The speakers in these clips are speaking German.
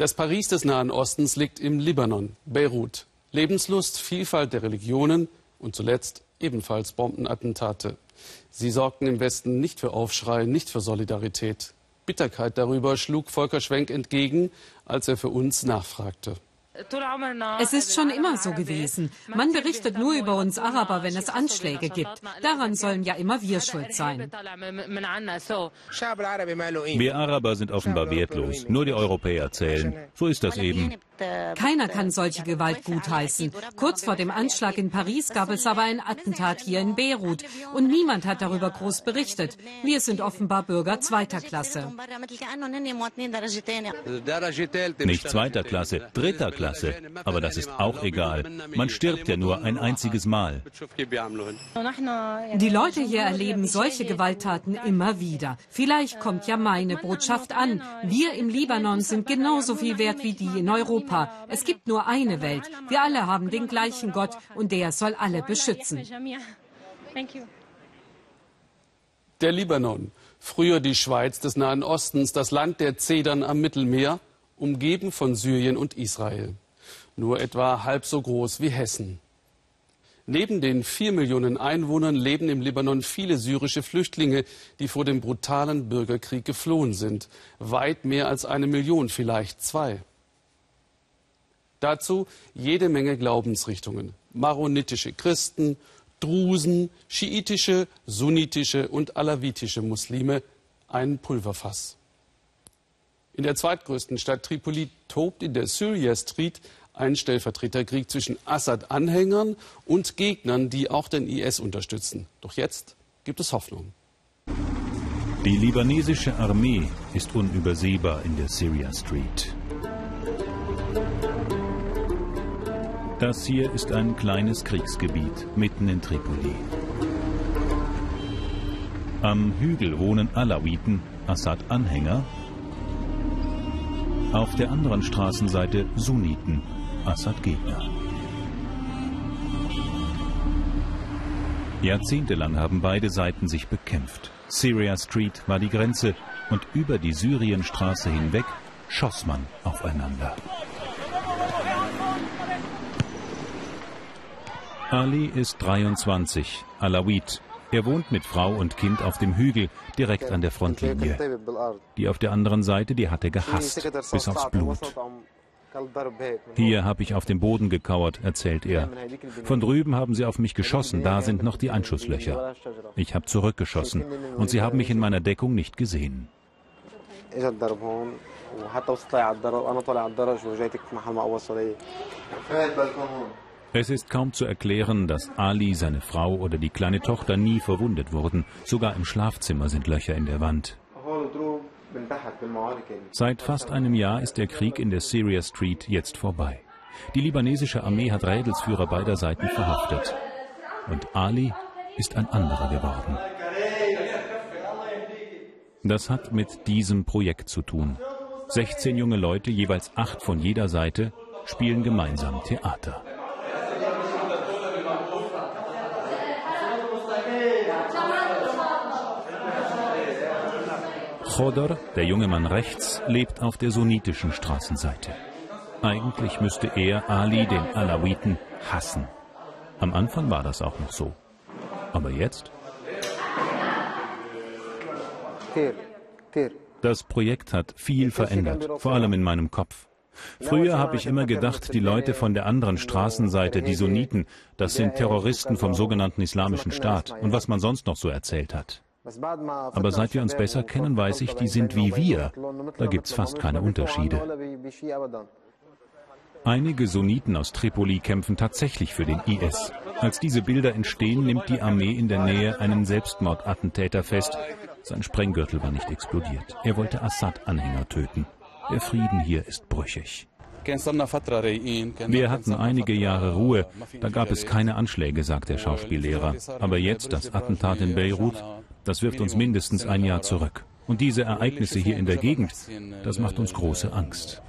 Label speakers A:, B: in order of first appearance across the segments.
A: Das Paris des Nahen Ostens liegt im Libanon, Beirut. Lebenslust, Vielfalt der Religionen und zuletzt ebenfalls Bombenattentate. Sie sorgten im Westen nicht für Aufschrei, nicht für Solidarität. Bitterkeit darüber schlug Volker Schwenk entgegen, als er für uns nachfragte.
B: Es ist schon immer so gewesen. Man berichtet nur über uns Araber, wenn es Anschläge gibt. Daran sollen ja immer wir schuld sein.
C: Wir Araber sind offenbar wertlos. Nur die Europäer zählen. So ist das eben.
B: Keiner kann solche Gewalt gutheißen. Kurz vor dem Anschlag in Paris gab es aber ein Attentat hier in Beirut. Und niemand hat darüber groß berichtet. Wir sind offenbar Bürger zweiter Klasse.
C: Nicht zweiter Klasse, dritter Klasse. Aber das ist auch egal. Man stirbt ja nur ein einziges Mal.
B: Die Leute hier erleben solche Gewalttaten immer wieder. Vielleicht kommt ja meine Botschaft an. Wir im Libanon sind genauso viel wert wie die in Europa. Europa. Es gibt nur eine Welt. Wir alle haben den gleichen Gott und der soll alle beschützen.
A: Der Libanon, früher die Schweiz des Nahen Ostens, das Land der Zedern am Mittelmeer, umgeben von Syrien und Israel. Nur etwa halb so groß wie Hessen. Neben den vier Millionen Einwohnern leben im Libanon viele syrische Flüchtlinge, die vor dem brutalen Bürgerkrieg geflohen sind. Weit mehr als eine Million, vielleicht zwei. Dazu jede Menge Glaubensrichtungen. Maronitische Christen, Drusen, schiitische, sunnitische und alawitische Muslime. Ein Pulverfass. In der zweitgrößten Stadt Tripoli tobt in der Syria Street ein Stellvertreterkrieg zwischen Assad-Anhängern und Gegnern, die auch den IS unterstützen. Doch jetzt gibt es Hoffnung.
C: Die libanesische Armee ist unübersehbar in der Syria Street. Das hier ist ein kleines Kriegsgebiet mitten in Tripoli. Am Hügel wohnen Alawiten, Assad-Anhänger. Auf der anderen Straßenseite Sunniten, Assad-Gegner. Jahrzehntelang haben beide Seiten sich bekämpft. Syria Street war die Grenze und über die Syrienstraße hinweg schoss man aufeinander. Ali ist 23, Alawit. Er wohnt mit Frau und Kind auf dem Hügel, direkt an der Frontlinie. Die auf der anderen Seite, die hat er gehasst, bis aufs Blut. Hier habe ich auf dem Boden gekauert, erzählt er. Von drüben haben sie auf mich geschossen, da sind noch die Einschusslöcher. Ich habe zurückgeschossen und sie haben mich in meiner Deckung nicht gesehen. Es ist kaum zu erklären, dass Ali, seine Frau oder die kleine Tochter nie verwundet wurden. Sogar im Schlafzimmer sind Löcher in der Wand. Seit fast einem Jahr ist der Krieg in der Syria Street jetzt vorbei. Die libanesische Armee hat Rädelsführer beider Seiten verhaftet. Und Ali ist ein anderer geworden. Das hat mit diesem Projekt zu tun. 16 junge Leute, jeweils acht von jeder Seite, spielen gemeinsam Theater. Chodor, der junge Mann rechts, lebt auf der sunnitischen Straßenseite. Eigentlich müsste er Ali, den Alawiten, hassen. Am Anfang war das auch noch so. Aber jetzt? Das Projekt hat viel verändert, vor allem in meinem Kopf. Früher habe ich immer gedacht, die Leute von der anderen Straßenseite, die Sunniten, das sind Terroristen vom sogenannten Islamischen Staat und was man sonst noch so erzählt hat. Aber seit wir uns besser kennen, weiß ich, die sind wie wir. Da gibt es fast keine Unterschiede. Einige Sunniten aus Tripoli kämpfen tatsächlich für den IS. Als diese Bilder entstehen, nimmt die Armee in der Nähe einen Selbstmordattentäter fest. Sein Sprenggürtel war nicht explodiert. Er wollte Assad-Anhänger töten. Der Frieden hier ist brüchig. Wir hatten einige Jahre Ruhe. Da gab es keine Anschläge, sagt der Schauspiellehrer. Aber jetzt das Attentat in Beirut, das wirft uns mindestens ein Jahr zurück. Und diese Ereignisse hier in der Gegend, das macht uns große Angst.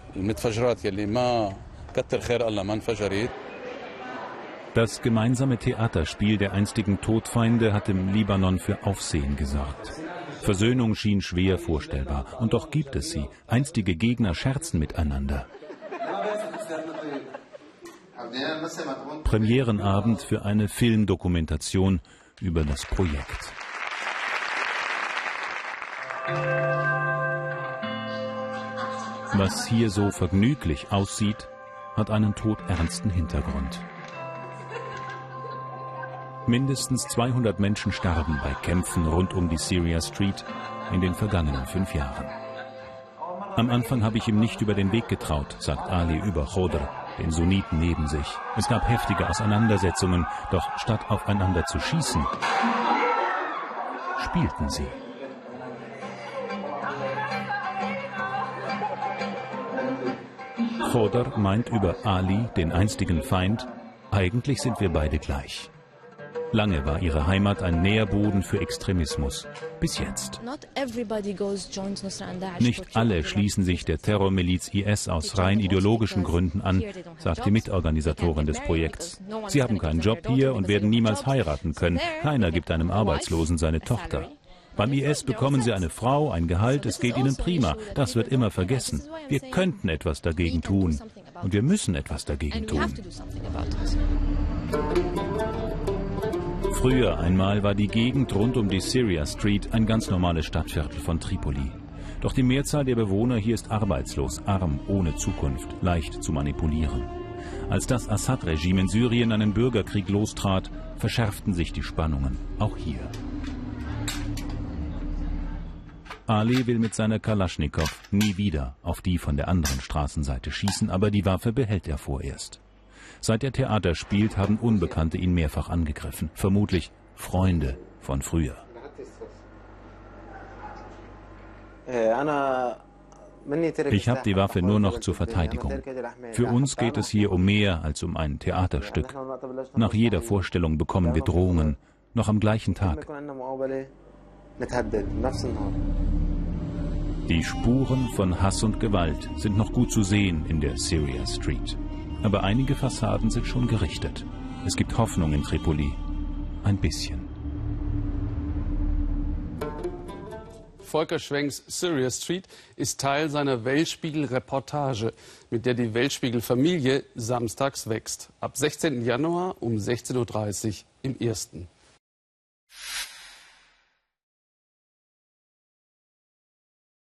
C: Das gemeinsame Theaterspiel der einstigen Todfeinde hat im Libanon für Aufsehen gesorgt. Versöhnung schien schwer vorstellbar. Und doch gibt es sie. Einstige Gegner scherzen miteinander. Premierenabend für eine Filmdokumentation über das Projekt. Was hier so vergnüglich aussieht, hat einen todernsten Hintergrund. Mindestens 200 Menschen starben bei Kämpfen rund um die Syria Street in den vergangenen fünf Jahren. Am Anfang habe ich ihm nicht über den Weg getraut, sagt Ali über Chodr, den Sunniten neben sich. Es gab heftige Auseinandersetzungen, doch statt aufeinander zu schießen, spielten sie. Chodr meint über Ali, den einstigen Feind, eigentlich sind wir beide gleich. Lange war ihre Heimat ein Nährboden für Extremismus. Bis jetzt. Nicht alle schließen sich der Terrormiliz IS aus rein ideologischen Gründen an, sagt die Mitorganisatorin des Projekts. Sie haben keinen Job hier und werden niemals heiraten können. Keiner gibt einem Arbeitslosen seine Tochter. Beim IS bekommen sie eine Frau, ein Gehalt, es geht ihnen prima. Das wird immer vergessen. Wir könnten etwas dagegen tun. Und wir müssen etwas dagegen tun. Früher einmal war die Gegend rund um die Syria Street ein ganz normales Stadtviertel von Tripoli. Doch die Mehrzahl der Bewohner hier ist arbeitslos, arm, ohne Zukunft, leicht zu manipulieren. Als das Assad-Regime in Syrien einen Bürgerkrieg lostrat, verschärften sich die Spannungen, auch hier. Ali will mit seiner Kalaschnikow nie wieder auf die von der anderen Straßenseite schießen, aber die Waffe behält er vorerst. Seit er Theater spielt, haben Unbekannte ihn mehrfach angegriffen. Vermutlich Freunde von früher. Ich habe die Waffe nur noch zur Verteidigung. Für uns geht es hier um mehr als um ein Theaterstück. Nach jeder Vorstellung bekommen wir Drohungen, noch am gleichen Tag. Die Spuren von Hass und Gewalt sind noch gut zu sehen in der Syria Street. Aber einige Fassaden sind schon gerichtet. Es gibt Hoffnung in Tripoli. Ein bisschen.
A: Volker Schwenks Syria Street ist Teil seiner Weltspiegel-Reportage, mit der die Weltspiegel-Familie samstags wächst. Ab 16. Januar um 16.30 Uhr im Ersten.